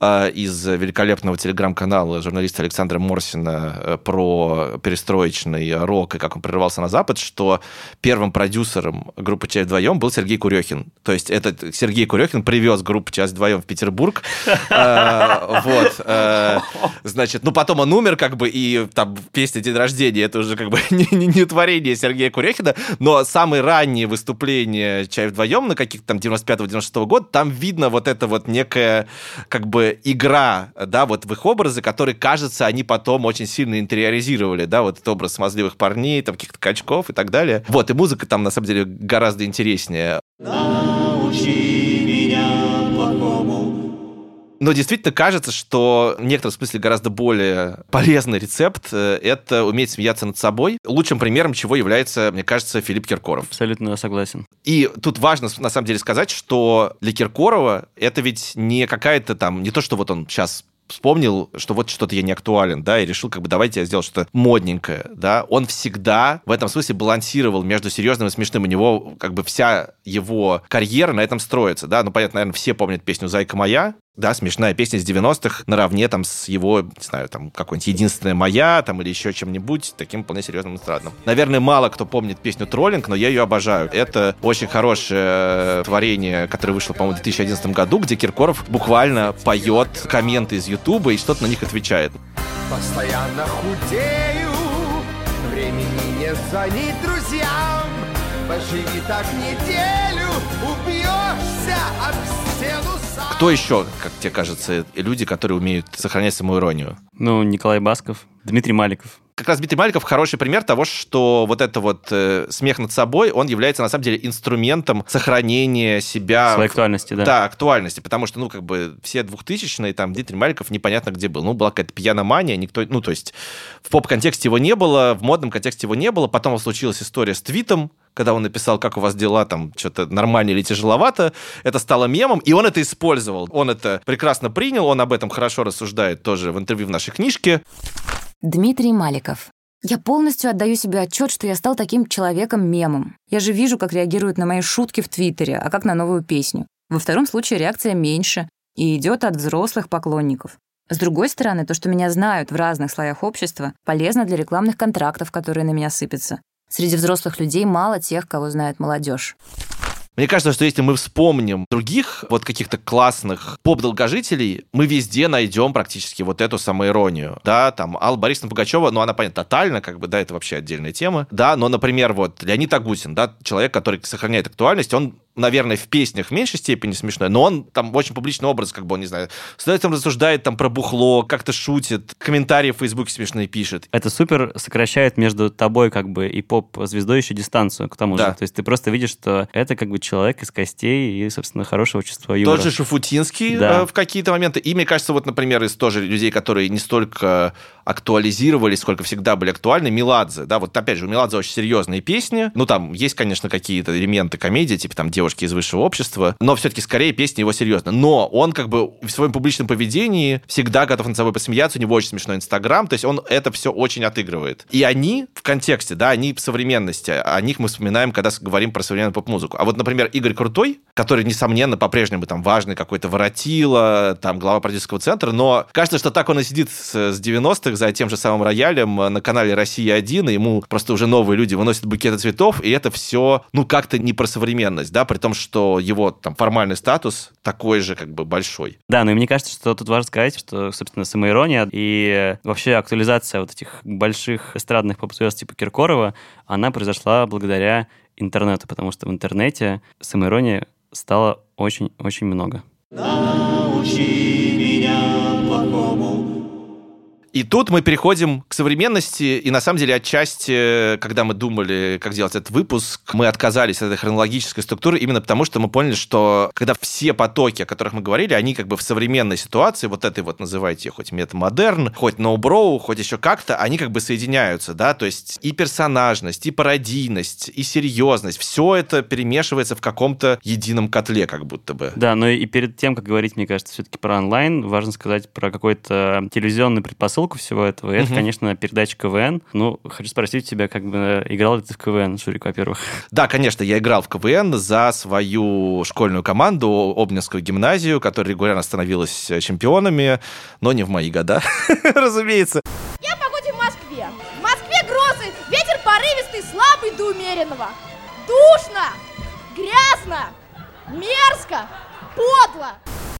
э, из великолепного телеграм-канала журналиста Александра Морсина э, про перестроечный рок и как он прорывался на Запад, что первым продюсером группы «Часть вдвоем» был Сергей Курехин. То есть этот Сергей Курехин привез группу «Часть вдвоем» в Петербург. Э, Вот. э, Значит, ну потом он умер, как бы, и там песня «День рождения» это уже как бы не творение Сергея Курехина, но самые ранние выступления «Чай вдвоем» на каких-то там 95-96 года, там видно вот это вот некая как бы игра, да, вот в их образы, которые, кажется, они потом очень сильно интериоризировали, да, вот этот образ смазливых парней, там каких-то качков и так далее. Вот, и музыка там, на самом деле, гораздо интереснее. Научи. Но действительно кажется, что в некотором смысле гораздо более полезный рецепт э, – это уметь смеяться над собой. Лучшим примером чего является, мне кажется, Филипп Киркоров. Абсолютно согласен. И тут важно, на самом деле, сказать, что для Киркорова это ведь не какая-то там, не то, что вот он сейчас вспомнил, что вот что-то я не актуален, да, и решил, как бы, давайте я сделаю что-то модненькое, да. Он всегда в этом смысле балансировал между серьезным и смешным. У него, как бы, вся его карьера на этом строится, да. Ну, понятно, наверное, все помнят песню «Зайка моя», да, смешная песня с 90-х, наравне там с его, не знаю, там, какой-нибудь «Единственная моя», там, или еще чем-нибудь таким вполне серьезным эстрадным. Наверное, мало кто помнит песню «Троллинг», но я ее обожаю. Это очень хорошее творение, которое вышло, по-моему, в 2011 году, где Киркоров буквально поет комменты из Ютуба и что-то на них отвечает. Постоянно худею, времени не звонить друзьям. Поживи так неделю, убьешься об стену. Кто еще, как тебе кажется, люди, которые умеют сохранять самоиронию? Ну, Николай Басков, Дмитрий Маликов. как раз Дмитрий Маликов хороший пример того, что вот это вот э, смех над собой, он является на самом деле инструментом сохранения себя. Своей актуальности, да. Да, актуальности, потому что, ну, как бы все двухтысячные, там, Дмитрий Маликов непонятно где был. Ну, была какая-то пьяномания, никто, ну, то есть в поп-контексте его не было, в модном контексте его не было, потом случилась история с твитом, когда он написал, как у вас дела, там, что-то нормально или тяжеловато, это стало мемом, и он это использовал. Он это прекрасно принял, он об этом хорошо рассуждает тоже в интервью в нашей книжке. Дмитрий Маликов. Я полностью отдаю себе отчет, что я стал таким человеком-мемом. Я же вижу, как реагируют на мои шутки в Твиттере, а как на новую песню. Во втором случае реакция меньше и идет от взрослых поклонников. С другой стороны, то, что меня знают в разных слоях общества, полезно для рекламных контрактов, которые на меня сыпятся. Среди взрослых людей мало тех, кого знает молодежь. Мне кажется, что если мы вспомним других вот каких-то классных поп-долгожителей, мы везде найдем практически вот эту самоиронию. Да, там Алла Борисовна Пугачева, ну, она, понятно, тотально, как бы, да, это вообще отдельная тема. Да, но, например, вот Леонид Агутин, да, человек, который сохраняет актуальность, он наверное, в песнях в меньшей степени смешной, но он там очень публичный образ, как бы, он, не знаю, стоит там рассуждает там про бухло, как-то шутит, комментарии в Фейсбуке смешные пишет. Это супер сокращает между тобой как бы и поп-звездой еще дистанцию к тому Да. же. То есть ты просто видишь, что это как бы человек из костей и, собственно, хорошего чувства юмора. Тот же Шафутинский Да. э, в какие-то моменты. И, мне кажется, вот, например, из тоже людей, которые не столько актуализировались, сколько всегда были актуальны, Меладзе. Да, вот опять же, у Меладзе очень серьезные песни. Ну, там есть, конечно, какие-то элементы комедии, типа там «Девушки из высшего общества», но все-таки скорее песни его серьезно. Но он как бы в своем публичном поведении всегда готов над собой посмеяться, у него очень смешной Инстаграм, то есть он это все очень отыгрывает. И они в контексте, да, они в современности, о них мы вспоминаем, когда говорим про современную поп-музыку. А вот, например, Игорь Крутой, который, несомненно, по-прежнему там важный какой-то воротило, там глава продюсерского центра, но кажется, что так он и сидит с, с 90-х за тем же самым роялем э, на канале «Россия-1», и ему просто уже новые люди выносят букеты цветов, и это все, ну, как-то не про современность, да, при том, что его там формальный статус такой же как бы большой. Да, ну и мне кажется, что тут важно сказать, что, собственно, самоирония и вообще актуализация вот этих больших эстрадных поп-звезд типа Киркорова, она произошла благодаря интернету, потому что в интернете самоирония стало очень-очень много. Научи И тут мы переходим к современности, и на самом деле отчасти, когда мы думали, как сделать этот выпуск, мы отказались от этой хронологической структуры именно потому, что мы поняли, что когда все потоки, о которых мы говорили, они как бы в современной ситуации, вот этой вот называйте хоть метамодерн, хоть ноуброу, хоть еще как-то, они как бы соединяются, да, то есть и персонажность, и пародийность, и серьезность, все это перемешивается в каком-то едином котле как будто бы. Да, но и перед тем, как говорить, мне кажется, все-таки про онлайн, важно сказать про какой-то телевизионный предпосылку всего этого. И это, конечно, передача КВН. Ну, хочу спросить тебя, как бы играл ли ты в КВН, Шурик, во-первых? Да, конечно, я играл в КВН за свою школьную команду, Обнинскую гимназию, которая регулярно становилась чемпионами, но не в мои года, разумеется. Я в погоде в Москве. В Москве грозы, ветер порывистый, слабый до умеренного. Душно, грязно, мерзко, подло.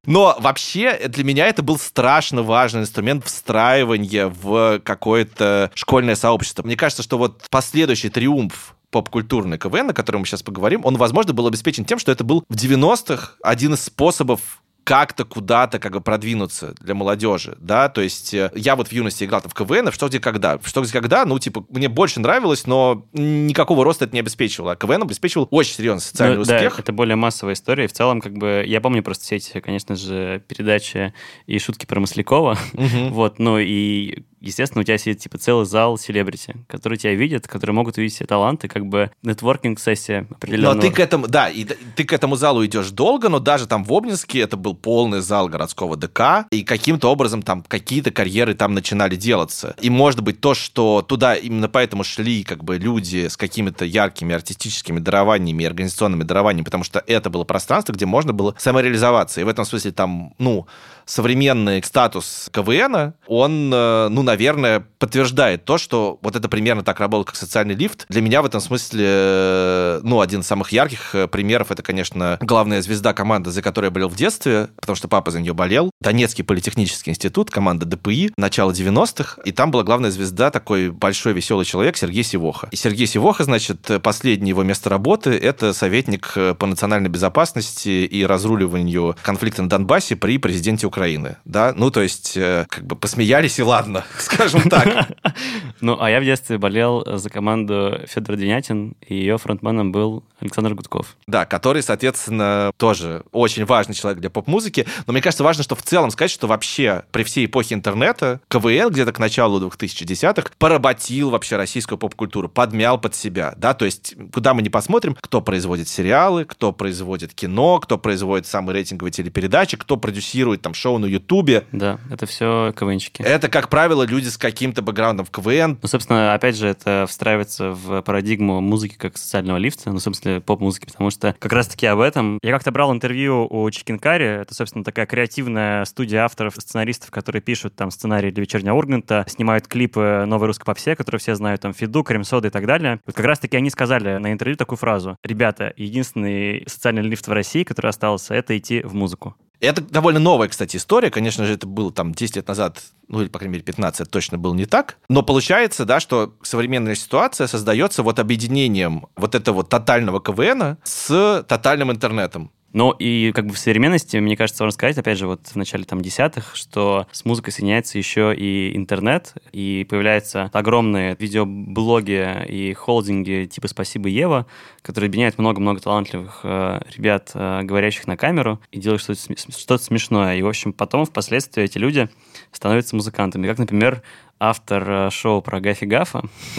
Но вообще для меня это был страшно важный инструмент встраивания в какое-то школьное сообщество. Мне кажется, что вот последующий триумф поп-культурный КВН, о котором мы сейчас поговорим, он, возможно, был обеспечен тем, что это был в 90-х один из способов как-то куда-то как бы продвинуться для молодежи, да, то есть э, я вот в юности играл в КВН, в что где когда, в что где когда, ну, типа, мне больше нравилось, но никакого роста это не обеспечивало, а КВН обеспечивал очень серьезный социальный Ну, да, успех. это более массовая история. И в целом, как бы, я помню просто все эти, конечно же, передачи и шутки про Маслякова. Вот, ну и естественно, у тебя сидит типа целый зал селебрити, которые тебя видят, которые могут увидеть все таланты, как бы нетворкинг-сессия определенного. Но ты к этому, да, и ты к этому залу идешь долго, но даже там в Обнинске это был полный зал городского ДК, и каким-то образом там какие-то карьеры там начинали делаться. И может быть то, что туда именно поэтому шли как бы люди с какими-то яркими артистическими дарованиями и организационными дарованиями, потому что это было пространство, где можно было самореализоваться. И в этом смысле там, ну, современный статус КВН, он, э, ну, наверное, подтверждает то, что вот это примерно так работало, как социальный лифт. Для меня в этом смысле, э, ну, один из самых ярких э, примеров, это, конечно, главная звезда команды, за которой я болел в детстве, потому что папа за нее болел. Донецкий политехнический институт, команда ДПИ, начало 90-х, и там была главная звезда, такой большой веселый человек Сергей Сивоха. И Сергей Сивоха, значит, последнее его место работы – это советник э, по национальной безопасности и разруливанию конфликта на Донбассе при президенте Украины. Да? Ну, то есть, как бы посмеялись, и ладно, скажем так. Ну, а я в детстве болел за команду Федор Денятин, и ее фронтменом был Александр Гудков. Да, который, соответственно, тоже очень важный человек для поп-музыки. Но мне кажется, важно, что в целом сказать, что вообще при всей эпохе интернета КВН где-то к началу 2010-х поработил вообще российскую поп-культуру, подмял под себя, да, то есть куда мы не посмотрим, кто производит сериалы, кто производит кино, кто производит самые рейтинговые телепередачи, кто продюсирует там шоу на Ютубе. Да, это все КВНчики. Это, как правило, люди с каким-то бэкграундом в КВН. Ну, собственно, опять же, это встраивается в парадигму музыки как социального лифта, ну, смысле, поп-музыки, потому что как раз-таки об этом. Я как-то брал интервью у Curry, это, собственно, такая креативная студия авторов, сценаристов, которые пишут там сценарии для вечернего Урганта, снимают клипы новой русской попсе, которые все знают, там, Фиду, Крем-сода и так далее. Вот как раз-таки они сказали на интервью такую фразу. Ребята, единственный социальный лифт в России, который остался, это идти в музыку. Это довольно новая, кстати, история. Конечно же, это было там 10 лет назад, ну или, по крайней мере, 15, это точно было не так. Но получается, да, что современная ситуация создается вот объединением вот этого тотального КВН с тотальным интернетом. Ну и как бы в современности, мне кажется, можно сказать, опять же, вот в начале там десятых, что с музыкой соединяется еще и интернет, и появляются огромные видеоблоги и холдинги типа «Спасибо, Ева», которые объединяют много-много талантливых э, ребят, э, говорящих на камеру, и делают что-то, что-то смешное. И, в общем, потом, впоследствии, эти люди становятся музыкантами. Как, например, автор э, шоу про Гафи Гафа.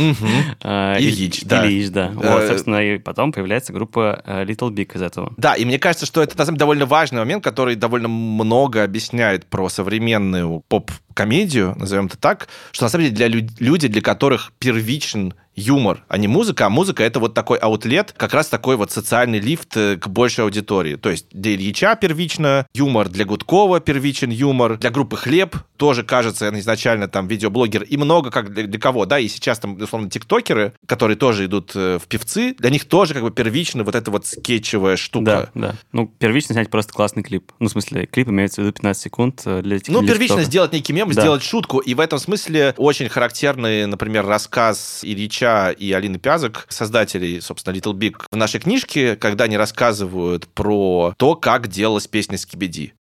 Э, Ильич, да. Ильич, да. Э, Вот, собственно, и потом появляется группа Little Big из этого. Да, и мне кажется, что это на самом деле довольно важный момент, который довольно много объясняет про современную поп-комедию, назовем это так, что на самом деле для лю- люди, для которых первичен юмор, а не музыка, а музыка это вот такой аутлет, как раз такой вот социальный лифт э, к большей аудитории. То есть для Ильича первично юмор, для Гудкова первичен юмор, для группы Хлеб тоже, кажется, изначально там видеоблогер, и много как для, для кого, да, и сейчас там, условно, тиктокеры, которые тоже идут э, в певцы, для них тоже как бы первично вот эта вот скетчевая штука. Да, да. Ну, первично снять просто классный клип. Ну, в смысле, клип имеется в виду 15 секунд э, для Ну, первично ТикТока. сделать некий мем, Да. сделать шутку, и в этом смысле очень характерный, например, рассказ Ильича и Алины Пязок, создателей, собственно, Little Big, в нашей книжке, когда они рассказывают про то, как делалась песня Скибиди.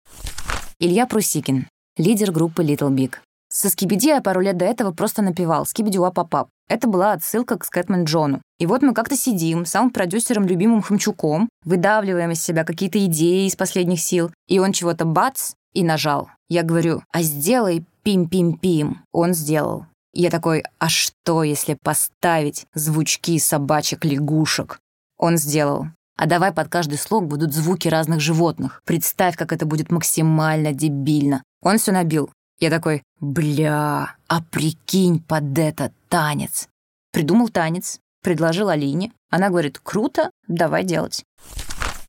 Илья Прусикин, лидер группы Little Big. Со Скибиди я пару лет до этого просто напевал «Скибиди папап». Это была отсылка к Скэтмен Джону. И вот мы как-то сидим с саунд-продюсером любимым Хомчуком, выдавливаем из себя какие-то идеи из последних сил, и он чего-то бац и нажал. Я говорю, а сделай пим-пим-пим. Он сделал. Я такой, а что, если поставить звучки собачек-лягушек? Он сделал. А давай под каждый слог будут звуки разных животных. Представь, как это будет максимально дебильно. Он все набил. Я такой, бля, а прикинь под это танец. Придумал танец, предложил Алине. Она говорит, круто, давай делать.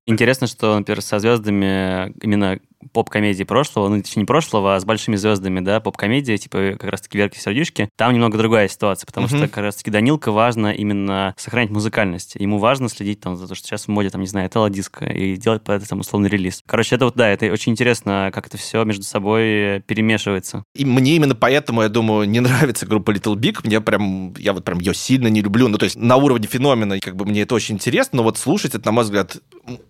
Интересно, что, например, со звездами именно поп-комедии прошлого, ну, точнее, не прошлого, а с большими звездами, да, поп-комедии, типа как раз-таки «Верки сердючки», там немного другая ситуация, потому Мгм. что как раз-таки Данилка важно именно сохранять музыкальность. Ему важно следить там за то, что сейчас в моде, там, не знаю, телодиско, и делать под это там условный релиз. Короче, это вот, да, это очень интересно, как это все между собой перемешивается. И мне именно поэтому, я думаю, не нравится группа Little Big. Мне прям, я вот прям ее сильно не люблю. Ну, то есть на уровне феномена, как бы мне это очень интересно, но вот слушать это, на мой взгляд,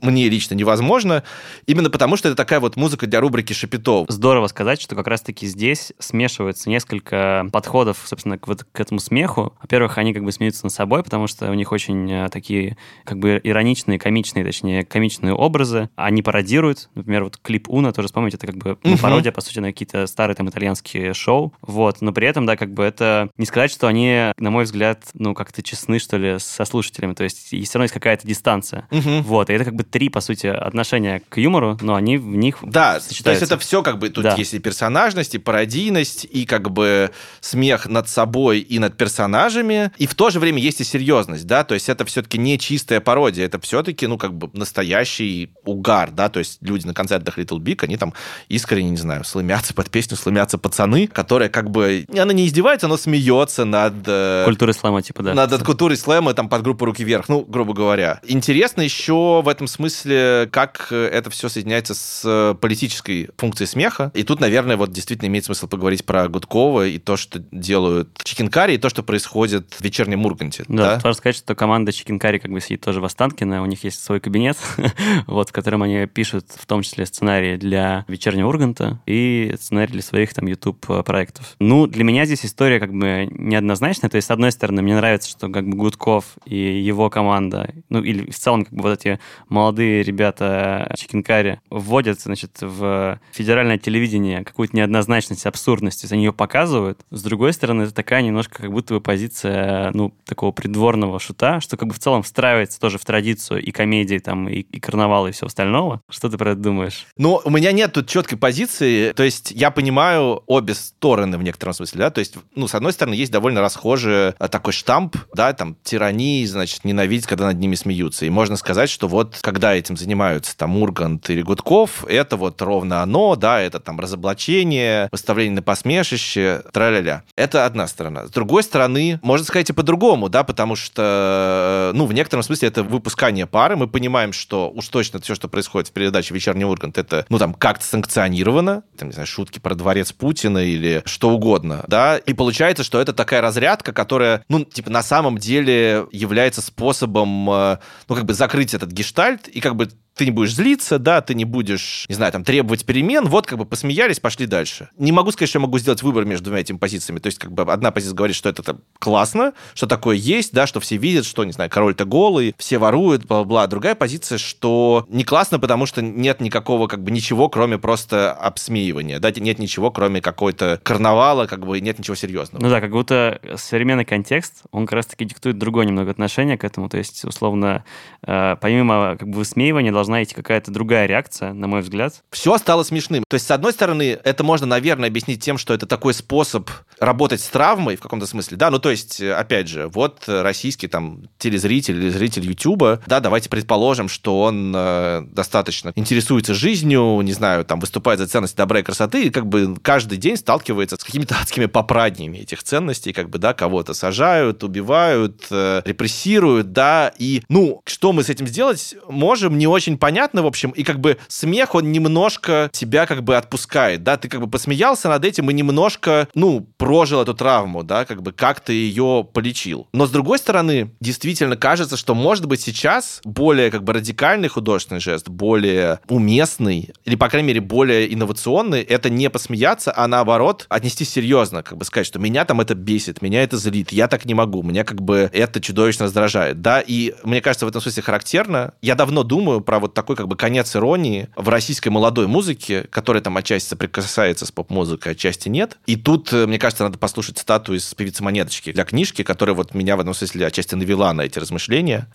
мне лично невозможно. Именно потому, что это такая вот музыка для рубрики Шапито. Здорово сказать, что как раз-таки здесь смешивается несколько подходов, собственно, к, вот, к этому смеху. Во-первых, они как бы смеются над собой, потому что у них очень э, такие как бы ироничные, комичные, точнее, комичные образы. Они пародируют. Например, вот клип Уна, тоже вспомните, это как бы ну, Мгм. пародия, по сути, на какие-то старые там итальянские шоу. Вот. Но при этом, да, как бы это... Не сказать, что они, на мой взгляд, ну, как-то честны, что ли, со слушателями. То есть все равно есть какая-то дистанция. Мгм. Вот. И это как бы три, по сути, отношения к юмору, но они в них Да, то есть это все как бы, тут Да. есть и персонажность, и пародийность, и как бы смех над собой и над персонажами, и в то же время есть и серьезность, да, то есть это все-таки не чистая пародия, это все-таки, ну, как бы настоящий угар, да, то есть люди на концертах Little Big, они там искренне, не знаю, слымятся под песню «Слымятся пацаны», которая как бы, она не издевается, но смеется над... э, Культуры слэма, типа, да. над культурой слэма там под группу «Руки вверх», ну, грубо говоря. Интересно еще в этом смысле, как это все соединяется с э, политической функцией смеха. И тут, наверное, вот действительно имеет смысл поговорить про Гудкова и то, что делают Чикенкари, и то, что происходит в вечернем Урганте. Да, важно сказать, что команда Curry как бы сидит тоже в Останкино, у них есть свой кабинет, вот, в котором они пишут в том числе сценарии для вечернего Урганта и сценарий для своих там YouTube-проектов. Ну, для меня здесь история как бы неоднозначная, то есть, с одной стороны, мне нравится, что как бы Гудков и его команда, ну, или в целом как бы вот эти молодые ребята Curry вводят, значит, в федеральное телевидение какую-то неоднозначность, абсурдность, то есть они ее показывают. С другой стороны, это такая немножко как будто бы позиция, ну, такого придворного шута, что как бы в целом встраивается тоже в традицию и комедии, там, и, и карнавала, и всего остального. Что ты про это думаешь? Но у меня нет тут четкой позиции, то есть я понимаю обе стороны в некотором смысле, да, то есть, ну, с одной стороны, есть довольно расхожий а, такой штамп, да, там, тирании, значит, ненавидеть, когда над ними смеются, и можно сказать, что вот, когда этим занимаются там Ургант или Гудков, это вот ровно оно, да, это там разоблачение, выставление на посмешище, тра-ля-ля. Это одна сторона. С другой стороны, можно сказать и по-другому, да, потому что, э, ну, в некотором смысле это выпускание пары, мы понимаем, что уж точно все, что происходит в передаче «Вечерний Ургант», это, ну, там, как-то санкционировано, там, не знаю, шутки про дворец Путина или что угодно, да, и получается, что это такая разрядка, которая, ну, типа, на самом деле является способом, э, ну, как бы закрыть этот гештальт, и как бы ты не будешь злиться, да, ты не будешь, не знаю, там, требовать перемен, вот, как бы посмеялись, пошли дальше. Не могу сказать, что я могу сделать выбор между двумя этими позициями. То есть, как бы, одна позиция говорит, что это классно, что такое есть, да, что все видят, что, не знаю, король-то голый, все воруют, бла-бла. Другая позиция, что не классно, потому что нет никакого, как бы, ничего, кроме просто обсмеивания, да, нет ничего, кроме какой-то карнавала, как бы, нет ничего серьезного. Ну да, как будто современный контекст, он как раз-таки диктует другое немного отношение к этому. То есть, условно, э, помимо как бы высмеивания должно идти какая-то другая реакция, на мой взгляд. Все стало смешным. То есть, с одной стороны, это можно, наверное, объяснить тем, что это такой способ работать с травмой в каком-то смысле. Да, ну то есть, опять же, вот российский там телезритель или зритель Ютуба, да, давайте предположим, что он э, достаточно интересуется жизнью, не знаю, там выступает за ценности добра и красоты, и как бы каждый день сталкивается с какими-то адскими попраднями этих ценностей, как бы, да, кого-то сажают, убивают, э, репрессируют, да, и, ну, что мы с этим сделать можем, не очень понятно, в общем, и как бы смех, он немножко тебя как бы отпускает, да, ты как бы посмеялся над этим и немножко, ну, прожил эту травму, да, как бы как ты ее полечил. Но с другой стороны, действительно кажется, что может быть сейчас более как бы радикальный художественный жест, более уместный, или, по крайней мере, более инновационный, это не посмеяться, а наоборот отнести серьезно, как бы сказать, что меня там это бесит, меня это злит, я так не могу, меня как бы это чудовищно раздражает, да, и мне кажется, в этом смысле характерно. Я давно думаю про вот такой как бы конец иронии в российской молодой музыке, которая там отчасти соприкасается с поп-музыкой, отчасти нет. И тут, э, мне кажется, надо послушать цитату из певицы Монеточки для книжки, которая вот меня в этом смысле отчасти навела на эти размышления.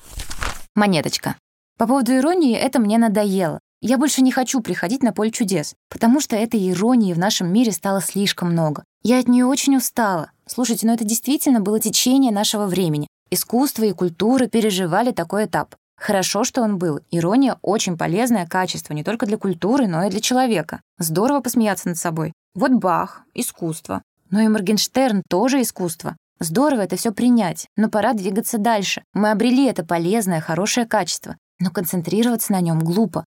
Монеточка. По поводу иронии это мне надоело. Я больше не хочу приходить на поле чудес, потому что этой иронии в нашем мире стало слишком много. Я от нее очень устала. Слушайте, но это действительно было течение нашего времени. Искусство и культура переживали такой этап. Хорошо, что он был. Ирония — очень полезное качество не только для культуры, но и для человека. Здорово посмеяться над собой. Вот Бах — искусство. Но и Моргенштерн тоже искусство. Здорово это все принять, но пора двигаться дальше. Мы обрели это полезное, хорошее качество. Но концентрироваться на нем глупо.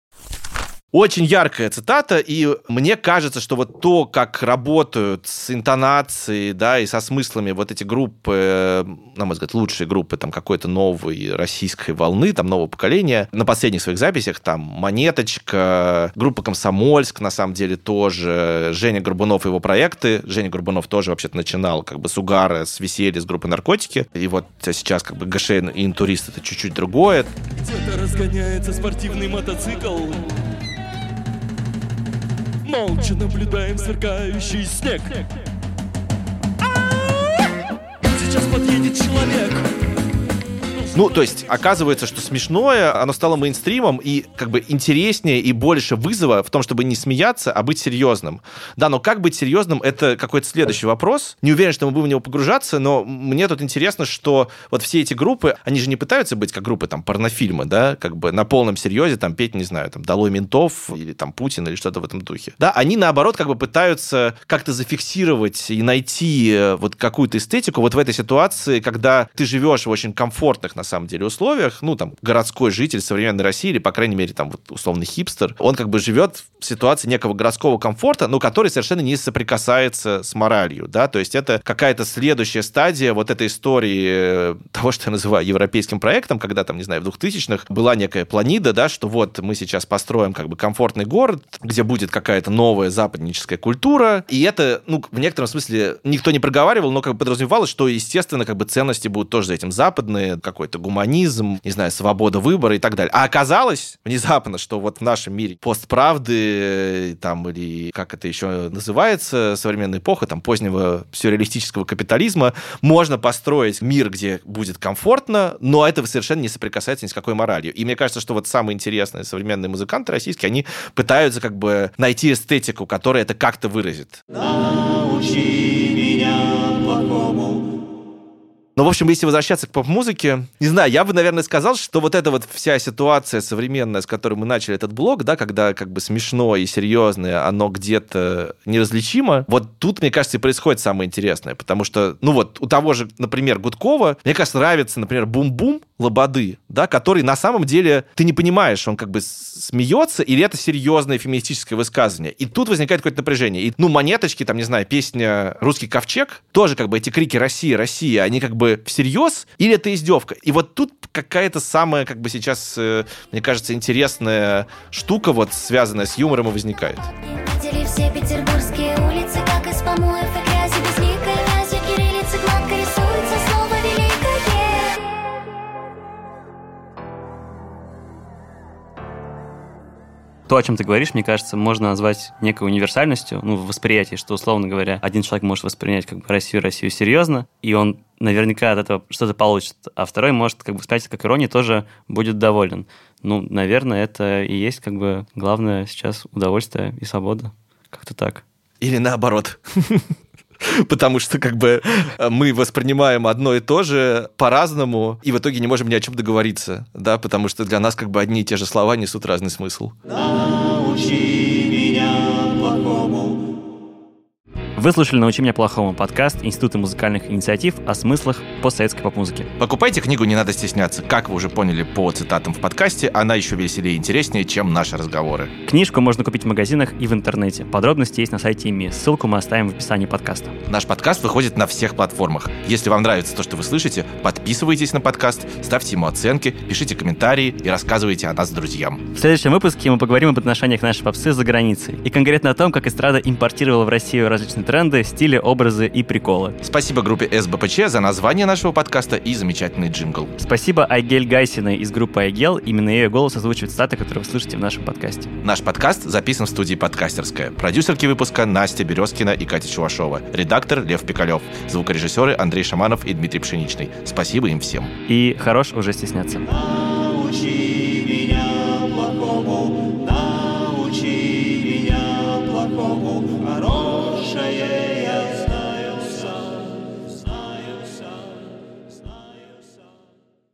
Очень яркая цитата, и мне кажется, что вот то, как работают с интонацией, да, и со смыслами вот эти группы, э, на мой взгляд, лучшие группы там какой-то новой российской волны, там нового поколения, на последних своих записях, там Монеточка, группа Комсомольск, на самом деле, тоже, Женя Горбунов и его проекты, Женя Горбунов тоже вообще-то начинал как бы с угара, с веселья, с группы Наркотики, и вот сейчас как бы ГШ и Интурист это чуть-чуть другое. Где-то разгоняется спортивный мотоцикл Молча наблюдаем сверкающий снег. Сейчас подъедет человек Ну, то есть, оказывается, что смешное, оно стало мейнстримом, и как бы интереснее и больше вызова в том, чтобы не смеяться, а быть серьезным. Да, но как быть серьезным, это какой-то следующий вопрос. Не уверен, что мы будем в него погружаться, но мне тут интересно, что вот все эти группы, они же не пытаются быть как группы там порнофильмы, да, как бы на полном серьезе там петь, не знаю, там «Долой ментов» или там «Путин» или что-то в этом духе. Да, они наоборот как бы пытаются как-то зафиксировать и найти э, вот какую-то эстетику вот в этой ситуации, когда ты живешь в очень комфортных, на самом деле, условиях, ну, там, городской житель современной России, или, по крайней мере, там, вот, условный хипстер, он как бы живет в ситуации некого городского комфорта, но который совершенно не соприкасается с моралью, да, то есть это какая-то следующая стадия вот этой истории э, того, что я называю европейским проектом, когда там, не знаю, в 2000-х была некая планида, да, что вот мы сейчас построим как бы комфортный город, где будет какая-то новая западническая культура, и это, ну, в некотором смысле никто не проговаривал, но как бы подразумевалось, что, естественно, как бы ценности будут тоже за этим западные, какой-то гуманизм, не знаю, свобода выбора и так далее. А оказалось внезапно, что вот в нашем мире постправды, там, или как это еще называется, современная эпоха, там, позднего сюрреалистического капитализма, можно построить мир, где будет комфортно, но это совершенно не соприкасается ни с какой моралью. И мне кажется, что вот самые интересные современные музыканты российские, они пытаются как бы найти эстетику, которая это как-то выразит. Научи но, в общем, если возвращаться к поп-музыке, не знаю, я бы, наверное, сказал, что вот эта вот вся ситуация современная, с которой мы начали этот блог, да, когда как бы смешно и серьезное, оно где-то неразличимо, вот тут, мне кажется, и происходит самое интересное, потому что, ну вот, у того же, например, Гудкова, мне кажется, нравится, например, бум-бум Лободы, да, который на самом деле ты не понимаешь, он как бы смеется или это серьезное феминистическое высказывание. И тут возникает какое-то напряжение. И, ну, монеточки, там, не знаю, песня «Русский ковчег», тоже как бы эти крики «Россия, Россия», они как бы всерьез или это издевка? И вот тут какая-то самая, как бы сейчас, э, мне кажется, интересная штука, вот связанная с юмором и возникает. Все петербургские улицы, как из помоев То, о чем ты говоришь, мне кажется, можно назвать некой универсальностью, ну, в восприятии, что, условно говоря, один человек может воспринять как бы Россию, Россию серьезно, и он наверняка от этого что-то получит, а второй может как бы сказать, как ирония, тоже будет доволен. Ну, наверное, это и есть как бы главное сейчас удовольствие и свобода. Как-то так. Или наоборот. Потому что как бы мы воспринимаем одно и то же по-разному, и в итоге не можем ни о чем договориться, да, потому что для нас как бы одни и те же слова несут разный смысл. Научи Вы слушали «Научи меня плохому» подкаст Института музыкальных инициатив о смыслах постсоветской поп-музыки. Покупайте книгу «Не надо стесняться». Как вы уже поняли по цитатам в подкасте, она еще веселее и интереснее, чем наши разговоры. Книжку можно купить в магазинах и в интернете. Подробности есть на сайте ИМИ. Ссылку мы оставим в описании подкаста. Наш подкаст выходит на всех платформах. Если вам нравится то, что вы слышите, подписывайтесь на подкаст, ставьте ему оценки, пишите комментарии и рассказывайте о нас друзьям. В следующем выпуске мы поговорим об отношениях нашей попсы за границей. И конкретно о том, как эстрада импортировала в Россию различные тренды, стили, образы и приколы. Спасибо группе СБПЧ за название нашего подкаста и замечательный джингл. Спасибо Айгель Гайсиной из группы Айгел. Именно ее голос озвучивает статы, которые вы слышите в нашем подкасте. Наш подкаст записан в студии «Подкастерская». Продюсерки выпуска Настя Березкина и Катя Чувашова. Редактор Лев Пикалев. Звукорежиссеры Андрей Шаманов и Дмитрий Пшеничный. Спасибо им всем. И хорош уже стесняться. Научи